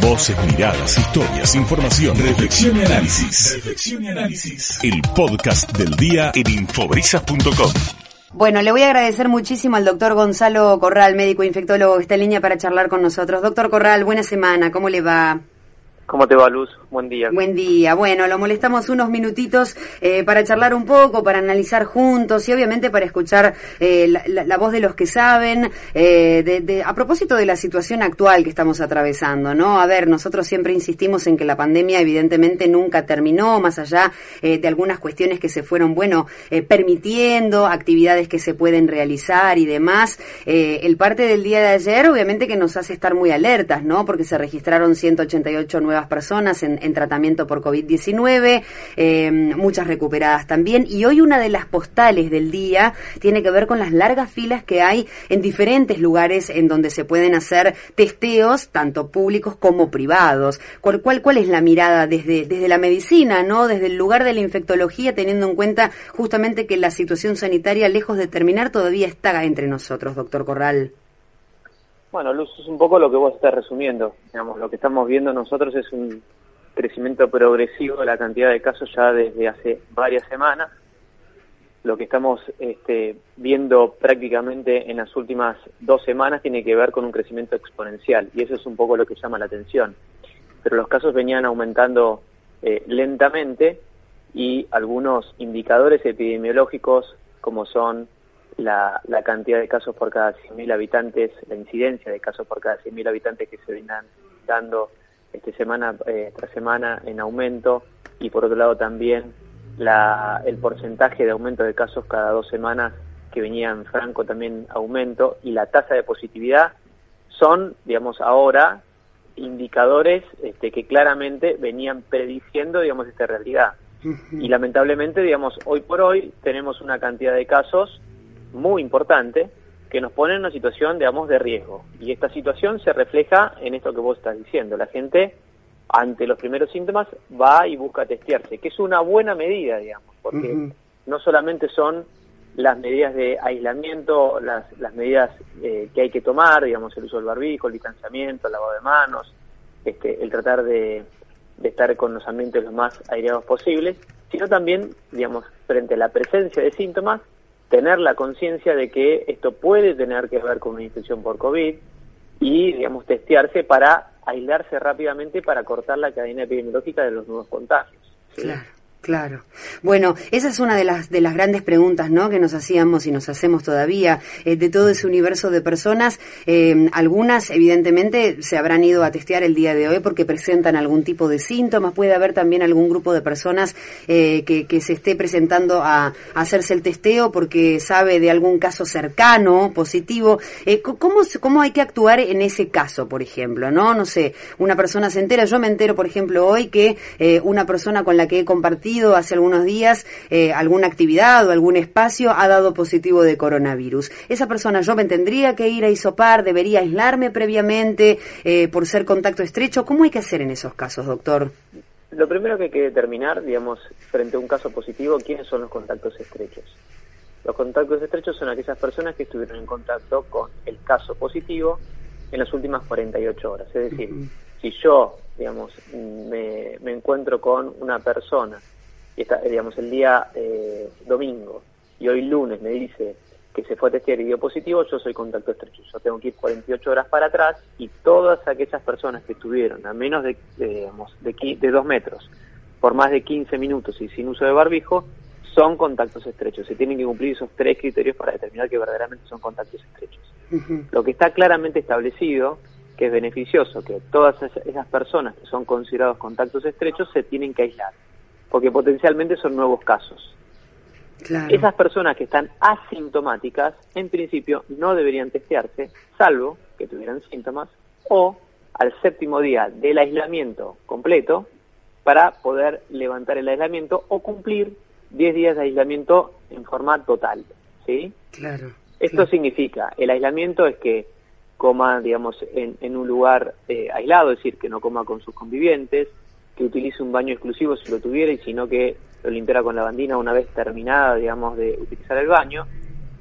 Voces, miradas, historias, información, reflexión y análisis. Reflexión y análisis. El podcast del día en infobrisas.com. Bueno, le voy a agradecer muchísimo al doctor Gonzalo Corral, médico infectólogo, que está en línea para charlar con nosotros. Doctor Corral, buena semana, ¿cómo le va? ¿Cómo te va, Luz? Buen día. Buen día. Bueno, lo molestamos unos minutitos eh, para charlar un poco, para analizar juntos y obviamente para escuchar eh, la, voz de los que saben eh, a propósito de la situación actual que estamos atravesando, ¿no? A ver, nosotros siempre insistimos en que la pandemia evidentemente nunca terminó, más allá de algunas cuestiones que se fueron, bueno, permitiendo, actividades que se pueden realizar y demás. el parte del día de ayer obviamente que nos hace estar muy alertas, ¿no? Porque se registraron 188 personas en, tratamiento por COVID-19, eh, muchas recuperadas también. Y hoy una de las postales del día tiene que ver con las largas filas que hay en diferentes lugares en donde se pueden hacer testeos, tanto públicos como privados. ¿Cuál, cuál, cuál es la mirada desde, desde la medicina, no desde el lugar de la infectología, teniendo en cuenta justamente que la situación sanitaria, lejos de terminar, todavía está entre nosotros, doctor Corral? Bueno, Luz, es un poco lo que vos estás resumiendo. Digamos, lo que estamos viendo nosotros es un crecimiento progresivo de la cantidad de casos ya desde hace varias semanas. Lo que estamos este, viendo prácticamente en las últimas dos semanas tiene que ver con un crecimiento exponencial y eso es un poco lo que llama la atención. Pero los casos venían aumentando eh, lentamente y algunos indicadores epidemiológicos como son la, la cantidad de casos por cada 100.000 habitantes, la incidencia de casos por cada 100.000 habitantes que se vienen dando este semana eh, tras semana en aumento. Y por otro lado también la, el porcentaje de aumento de casos cada dos semanas que venía en franco también aumento. Y la tasa de positividad son, digamos, ahora indicadores este, que claramente venían prediciendo, digamos, esta realidad. Y lamentablemente, digamos, hoy por hoy tenemos una cantidad de casos muy importante que nos pone en una situación, digamos, de riesgo. Y esta situación se refleja en esto que vos estás diciendo. La gente, ante los primeros síntomas, va y busca testearse, que es una buena medida, digamos, porque no solamente son las medidas de aislamiento, las, las medidas eh, que hay que tomar, digamos, el uso del barbijo, el distanciamiento, el lavado de manos, este, el tratar de, de estar con los ambientes lo más aireados posibles, sino también, digamos, frente a la presencia de síntomas, tener la conciencia de que esto puede tener que ver con una infección por COVID y, digamos, testearse para aislarse rápidamente para cortar la cadena epidemiológica de los nuevos contagios. Claro. Bueno, esa es una de las de las grandes preguntas, ¿no? Que nos hacíamos y nos hacemos todavía eh, de todo ese universo de personas. Eh, algunas, evidentemente, se habrán ido a testear el día de hoy porque presentan algún tipo de síntomas. Puede haber también algún grupo de personas eh, que, que, se esté presentando a, hacerse el testeo porque sabe de algún caso cercano positivo. ¿cómo, ¿Cómo hay que actuar en ese caso, por ejemplo? No, no sé. Una persona se entera. Yo me entero, por ejemplo, hoy que una persona con la que he compartido hace algunos días eh, alguna actividad o algún espacio ha dado positivo de coronavirus. Esa persona yo me tendría que ir a isopar, debería aislarme previamente eh, por ser contacto estrecho. ¿Cómo hay que hacer en esos casos, doctor? Lo primero que hay que determinar, digamos, frente a un caso positivo, quiénes son los contactos estrechos. Los contactos estrechos son aquellas personas que estuvieron en contacto con el caso positivo en las últimas 48 horas. Es decir, si yo, digamos, me, me encuentro con una persona y está, eh, digamos, el día eh, domingo y hoy lunes me dice que se fue a testear y dio positivo, yo soy contacto estrecho. Yo tengo que ir 48 horas para atrás y todas aquellas personas que estuvieron a menos de, digamos, de, de dos metros por más de 15 minutos y sin uso de barbijo son contactos estrechos. Se tienen que cumplir esos tres criterios para determinar que verdaderamente son contactos estrechos. Lo que está claramente establecido, que es beneficioso, que todas esas personas que son considerados contactos estrechos se tienen que aislar porque potencialmente son nuevos casos. Esas personas que están asintomáticas, en principio, no deberían testearse, salvo que tuvieran síntomas, o al séptimo día del aislamiento completo, para poder levantar el aislamiento o cumplir 10 días de aislamiento en forma total. ¿sí? Claro. Esto significa, el aislamiento es que coma, digamos, en, un lugar eh, aislado, es decir, que no coma con sus convivientes, que utilice un baño exclusivo si lo tuviera y sino que lo limpiara con la bandina una vez terminada, digamos, de utilizar el baño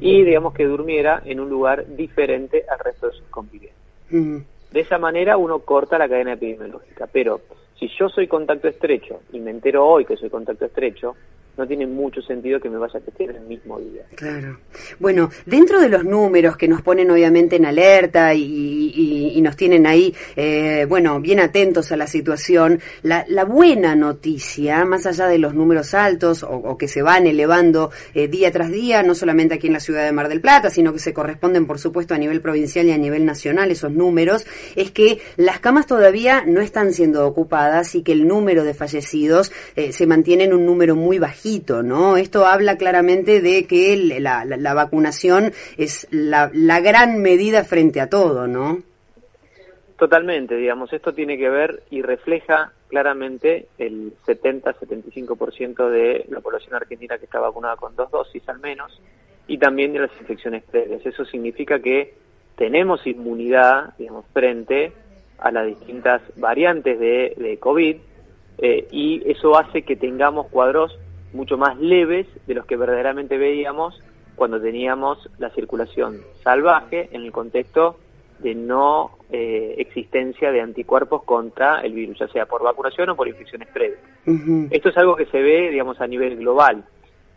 y, digamos, que durmiera en un lugar diferente al resto de sus convivientes. De esa manera uno corta la cadena epidemiológica. Pero si yo soy contacto estrecho y me entero hoy que soy contacto estrecho, no tiene mucho sentido que me vaya a testear el mismo día. Claro. Bueno, dentro de los números que nos ponen obviamente en alerta y, nos tienen ahí, eh, bueno, bien atentos a la situación, la, buena noticia, más allá de los números altos o, que se van elevando eh, día tras día, no solamente aquí en la ciudad de Mar del Plata, sino que se corresponden, por supuesto, a nivel provincial y a nivel nacional esos números, es que las camas todavía no están siendo ocupadas y que el número de fallecidos eh, se mantiene en un número muy bajito ¿no? Esto habla claramente de que la, vacunación es la, gran medida frente a todo, ¿no? Totalmente, digamos, esto tiene que ver y refleja claramente el 70-75% de la población argentina que está vacunada con dos dosis al menos y también de las infecciones previas. Eso significa que tenemos inmunidad, digamos, frente a las distintas variantes de, de COVID eh, y eso hace que tengamos cuadros mucho más leves de los que verdaderamente veíamos cuando teníamos la circulación salvaje en el contexto de no eh, existencia de anticuerpos contra el virus, ya sea por vacunación o por infecciones previas. Esto es algo que se ve, digamos, a nivel global.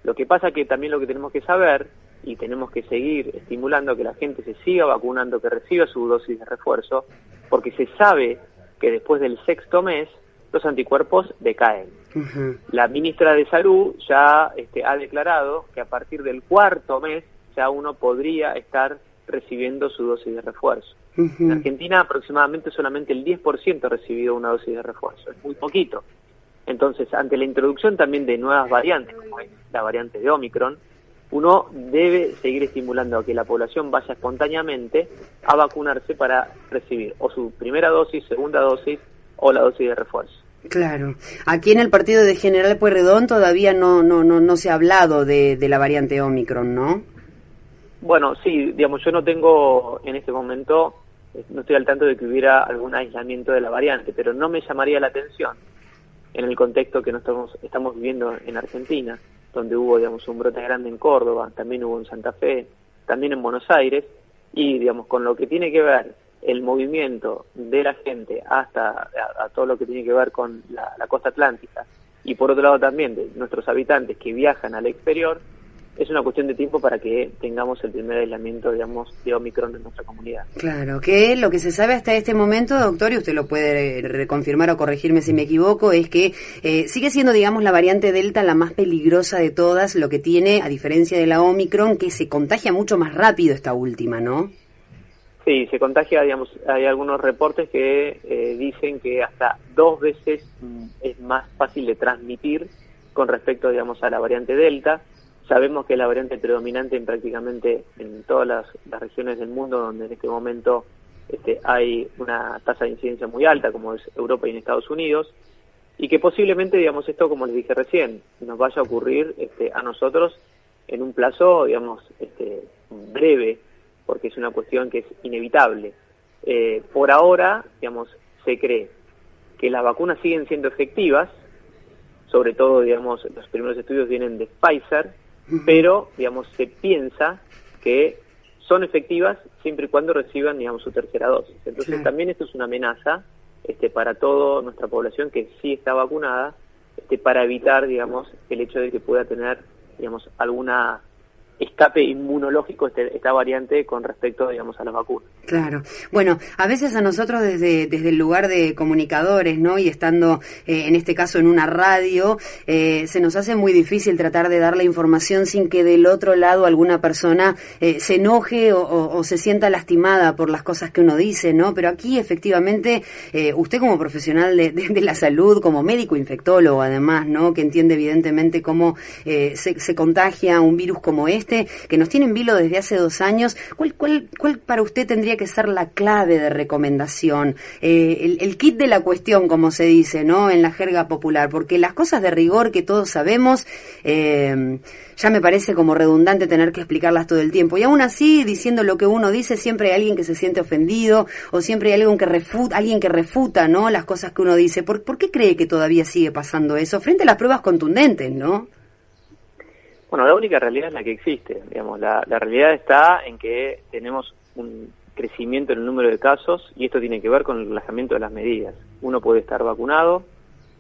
Lo que pasa que también lo que tenemos que saber y tenemos que seguir estimulando que la gente se siga vacunando, que reciba su dosis de refuerzo, porque se sabe que después del sexto mes los anticuerpos decaen. La ministra de Salud ya este, ha declarado que a partir del cuarto mes ya uno podría estar recibiendo su dosis de refuerzo. En Argentina aproximadamente solamente el 10% ha recibido una dosis de refuerzo, es muy poquito. Entonces, ante la introducción también de nuevas variantes, como es la variante de Omicron, uno debe seguir estimulando a que la población vaya espontáneamente a vacunarse para recibir o su primera dosis, segunda dosis o la dosis de refuerzo. Claro. Aquí en el partido de General Pueyrredón todavía no, no, no, no se ha hablado de, de la variante Omicron, ¿no? Bueno, sí, digamos, yo no tengo en este momento, no estoy al tanto de que hubiera algún aislamiento de la variante, pero no me llamaría la atención en el contexto que nosotros estamos viviendo en Argentina, donde hubo, digamos, un brote grande en Córdoba, también hubo en Santa Fe, también en Buenos Aires, y, digamos, con lo que tiene que ver el movimiento de la gente hasta a, todo lo que tiene que ver con la, costa atlántica y por otro lado también de nuestros habitantes que viajan al exterior, es una cuestión de tiempo para que tengamos el primer aislamiento, digamos, de Omicron en nuestra comunidad. Claro, que lo que se sabe hasta este momento, doctor, y usted lo puede reconfirmar o corregirme si me equivoco, es que eh, sigue siendo, digamos, la variante Delta la más peligrosa de todas, lo que tiene, a diferencia de la Omicron, que se contagia mucho más rápido esta última, ¿no? Sí, se contagia, digamos, hay algunos reportes que eh, dicen que hasta dos veces mm, es más fácil de transmitir con respecto, digamos, a la variante Delta. Sabemos que es la variante predominante en prácticamente en todas las, regiones del mundo donde en este momento este, hay una tasa de incidencia muy alta, como es Europa y en Estados Unidos, y que posiblemente, digamos, esto, como les dije recién, nos vaya a ocurrir este, a nosotros en un plazo, digamos, este, breve, porque es una cuestión que es inevitable. Eh, por ahora, digamos, se cree que las vacunas siguen siendo efectivas, sobre todo, digamos, los primeros estudios vienen de Pfizer, pero, digamos, se piensa que son efectivas siempre y cuando reciban, digamos, su tercera dosis. Entonces, también esto es una amenaza este, para toda nuestra población que sí está vacunada, este, para evitar, digamos, el hecho de que pueda tener, digamos, alguna escape inmunológico este, esta variante con respecto, digamos, a las vacunas. Claro. Bueno, a veces a nosotros desde, desde el lugar de comunicadores, ¿no? Y estando eh, en este caso en una radio, eh, se nos hace muy difícil tratar de dar la información sin que del otro lado alguna persona eh, se enoje o, se sienta lastimada por las cosas que uno dice, ¿no? Pero aquí efectivamente, usted como profesional de, la salud, como médico infectólogo además, ¿no? Que entiende evidentemente cómo se, se contagia un virus como este, que nos tiene en vilo desde hace dos años, ¿cuál, cuál, cuál para usted tendría que ser la clave de recomendación? Eh, el, kit de la cuestión, como se dice, ¿no? En la jerga popular, porque las cosas de rigor que todos sabemos, eh, ya me parece como redundante tener que explicarlas todo el tiempo. Y aún así, diciendo lo que uno dice, siempre hay alguien que se siente ofendido o siempre hay alguien que refuta, alguien que refuta, ¿no? Las cosas que uno dice. ¿Por, ¿Por qué cree que todavía sigue pasando eso frente a las pruebas contundentes, ¿no? Bueno, la única realidad es la que existe, digamos, la, realidad está en que tenemos un crecimiento en el número de casos y esto tiene que ver con el relajamiento de las medidas. Uno puede estar vacunado,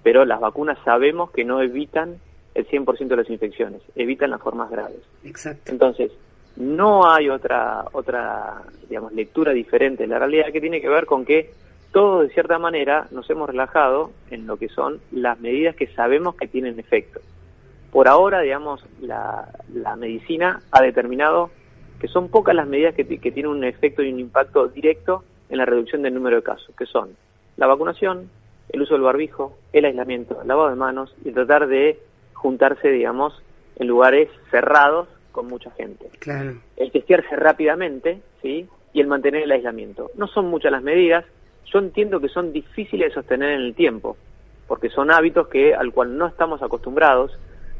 pero las vacunas sabemos que no evitan el 100% de las infecciones, evitan las formas graves. Exacto. Entonces, no hay otra otra digamos lectura diferente de la realidad que tiene que ver con que todos de cierta manera nos hemos relajado en lo que son las medidas que sabemos que tienen efecto. Por ahora, digamos, la, la medicina ha determinado que son pocas las medidas que, que tienen un efecto y un impacto directo en la reducción del número de casos, que son la vacunación, el uso del barbijo, el aislamiento, el lavado de manos y tratar de juntarse, digamos, en lugares cerrados con mucha gente. Claro. El testearse rápidamente, ¿sí? Y el mantener el aislamiento. No son muchas las medidas, yo entiendo que son difíciles de sostener en el tiempo, porque son hábitos que al cual no estamos acostumbrados,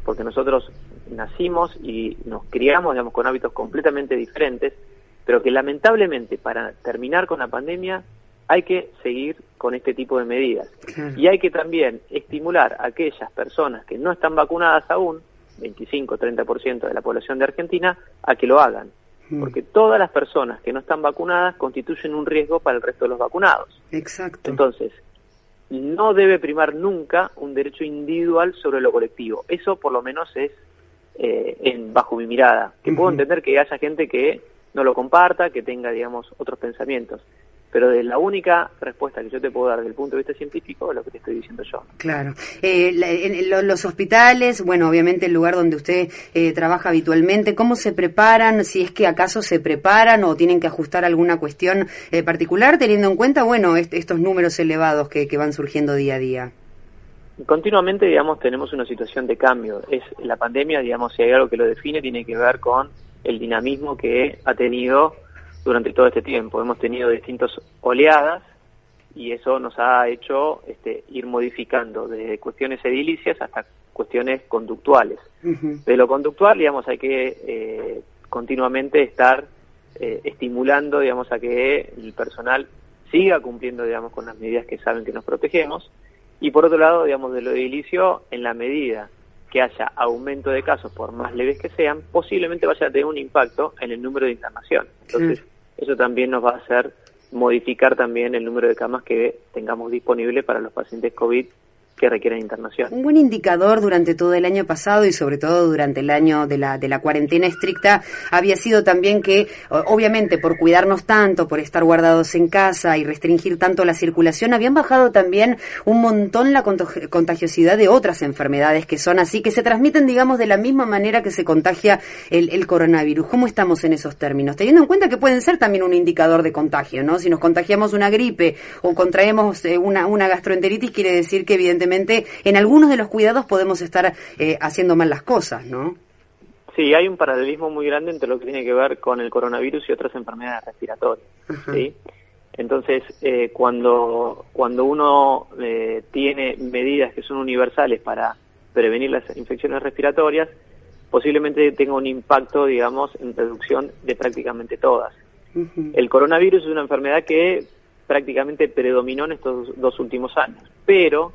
porque nosotros nacimos y nos criamos, digamos, con hábitos completamente diferentes, pero que lamentablemente para terminar con la pandemia hay que seguir con este tipo de medidas. Y hay que también estimular a aquellas personas que no están vacunadas aún, 25-30% de la población de Argentina, a que lo hagan. Mm. Porque todas las personas que no están vacunadas constituyen un riesgo para el resto de los vacunados. Exacto. Entonces, no debe primar nunca un derecho individual sobre lo colectivo. Eso por lo menos es eh, en, bajo mi mirada. Que puedo entender que haya gente que no lo comparta, que tenga, digamos, otros pensamientos pero de la única respuesta que yo te puedo dar desde el punto de vista científico es lo que te estoy diciendo yo. Claro. Eh, en, los hospitales, bueno, obviamente el lugar donde usted eh, trabaja habitualmente, ¿cómo se preparan? Si es que acaso se preparan o tienen que ajustar alguna cuestión eh, particular, teniendo en cuenta, bueno, estos números elevados que, que van surgiendo día a día. Continuamente, digamos, tenemos una situación de cambio. Es la pandemia, digamos, si hay algo que lo define, tiene que ver con el dinamismo que ha tenido durante todo este tiempo. Hemos tenido distintas oleadas y eso nos ha hecho este, ir modificando desde cuestiones edilicias hasta cuestiones conductuales. De lo conductual, digamos, hay que eh, continuamente estar eh, estimulando, digamos, a que el personal siga cumpliendo, digamos, con las medidas que saben que nos protegemos. Y por otro lado, digamos, de lo edilicio, en la medida que haya aumento de casos, por más leves que sean, posiblemente vaya a tener un impacto en el número de internación. Entonces, eso también nos va a hacer modificar también el número de camas que tengamos disponible para los pacientes COVID que requieren internación. Un buen indicador durante todo el año pasado y sobre todo durante el año de la, de la cuarentena estricta había sido también que, obviamente, por cuidarnos tanto, por estar guardados en casa y restringir tanto la circulación, habían bajado también un montón la contagiosidad de otras enfermedades que son así, que se transmiten, digamos, de la misma manera que se contagia el, el coronavirus. ¿Cómo estamos en esos términos? Teniendo en cuenta que pueden ser también un indicador de contagio, ¿no? Si nos contagiamos una gripe o contraemos eh, una, una gastroenteritis, quiere decir que evidentemente en algunos de los cuidados podemos estar eh, haciendo mal las cosas, ¿no? Sí, hay un paralelismo muy grande entre lo que tiene que ver con el coronavirus y otras enfermedades respiratorias. ¿sí? Entonces, eh, cuando, cuando uno eh, tiene medidas que son universales para prevenir las infecciones respiratorias, posiblemente tenga un impacto, digamos, en reducción de prácticamente todas. El coronavirus es una enfermedad que prácticamente predominó en estos dos últimos años, pero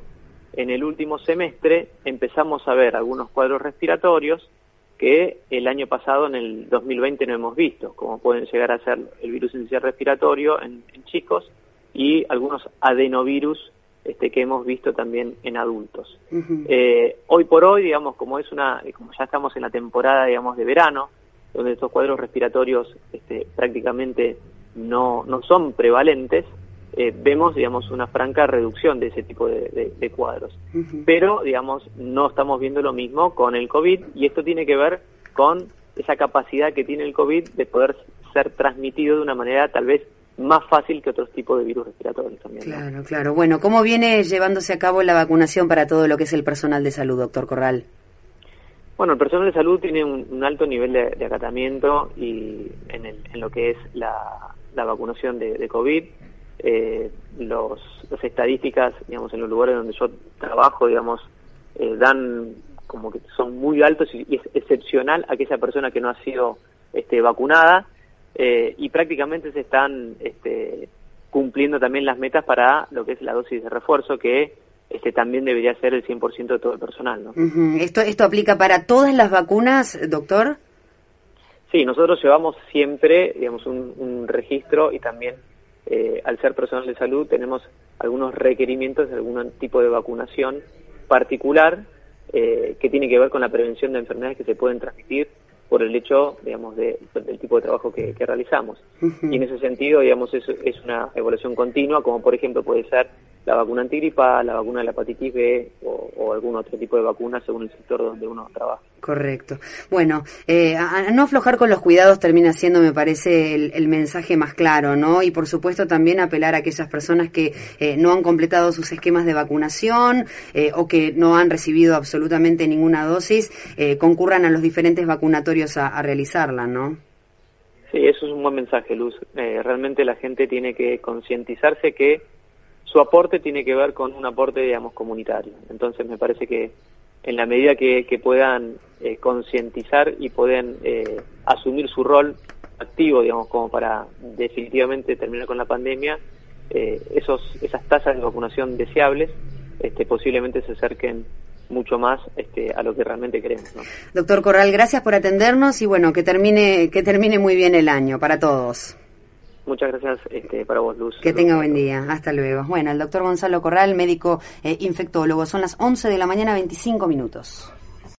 en el último semestre empezamos a ver algunos cuadros respiratorios que el año pasado, en el 2020, no hemos visto, como pueden llegar a ser el virus inicial respiratorio en, chicos y algunos adenovirus este, que hemos visto también en adultos. Eh, hoy por hoy, digamos, como es una, como ya estamos en la temporada, digamos, de verano, donde estos cuadros respiratorios este, prácticamente no, no son prevalentes, eh, vemos, digamos, una franca reducción de ese tipo de, cuadros. Pero, digamos, no estamos viendo lo mismo con el COVID y esto tiene que ver con esa capacidad que tiene el COVID de poder ser transmitido de una manera tal vez más fácil que otros tipos de virus respiratorios también. Claro, claro. Bueno, ¿cómo viene llevándose a cabo la vacunación para todo lo que es el personal de salud, doctor Corral? Bueno, el personal de salud tiene un, alto nivel de, acatamiento y en, lo que es la, vacunación de, de COVID eh, los, las estadísticas, digamos, en los lugares donde yo trabajo, digamos, eh, dan como que son muy altos y, es excepcional aquella persona que no ha sido este, vacunada eh, y prácticamente se están este, cumpliendo también las metas para lo que es la dosis de refuerzo que este también debería ser el 100% de todo el personal. ¿no? ¿Esto, ¿Esto aplica para todas las vacunas, doctor? Sí, nosotros llevamos siempre, digamos, un, registro y también, eh, al ser personal de salud, tenemos algunos requerimientos de algún tipo de vacunación particular eh, que tiene que ver con la prevención de enfermedades que se pueden transmitir por el hecho, digamos, de, del tipo de trabajo que, realizamos. Y en ese sentido, digamos, es, es una evaluación continua, como por ejemplo puede ser la vacuna antigripa, la vacuna de la hepatitis B o, algún otro tipo de vacuna según el sector donde uno trabaja. Correcto. Bueno, eh, a, no aflojar con los cuidados termina siendo, me parece, el, mensaje más claro, ¿no? Y por supuesto también apelar a aquellas personas que eh, no han completado sus esquemas de vacunación eh, o que no han recibido absolutamente ninguna dosis, concurran a los diferentes vacunatorios a, a realizarla, ¿no? Sí, eso es un buen mensaje, Luz. realmente la gente tiene que concientizarse que su aporte tiene que ver con un aporte, digamos, comunitario. Entonces me parece que en la medida que, puedan eh, concientizar y pueden eh, asumir su rol activo, digamos, como para definitivamente terminar con la pandemia, eh, esos, esas tasas de vacunación deseables este, posiblemente se acerquen mucho más este, a lo que realmente queremos. Doctor Corral, gracias por atendernos y bueno, que termine, que termine muy bien el año para todos. Muchas gracias este, para vos, Luz. Que tenga buen día. Hasta luego. Bueno, el doctor Gonzalo Corral, médico eh, infectólogo. Son las 11 de la mañana, 25 minutos.